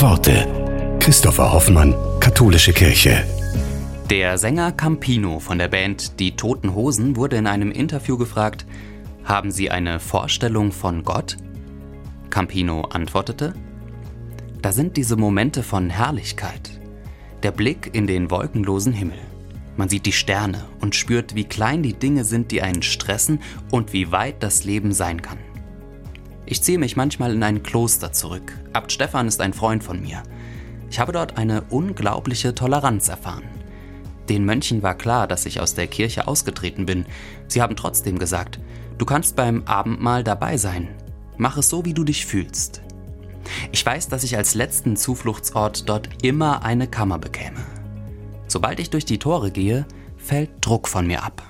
Worte. Christopher Hoffmann, Katholische Kirche. Der Sänger Campino von der Band Die Toten Hosen wurde in einem Interview gefragt, haben Sie eine Vorstellung von Gott? Campino antwortete, da sind diese Momente von Herrlichkeit, der Blick in den wolkenlosen Himmel. Man sieht die Sterne und spürt, wie klein die Dinge sind, die einen stressen und wie weit das Leben sein kann. Ich ziehe mich manchmal in ein Kloster zurück. Abt Stefan ist ein Freund von mir. Ich habe dort eine unglaubliche Toleranz erfahren. Den Mönchen war klar, dass ich aus der Kirche ausgetreten bin. Sie haben trotzdem gesagt, du kannst beim Abendmahl dabei sein. Mach es so, wie du dich fühlst. Ich weiß, dass ich als letzten Zufluchtsort dort immer eine Kammer bekäme. Sobald ich durch die Tore gehe, fällt Druck von mir ab.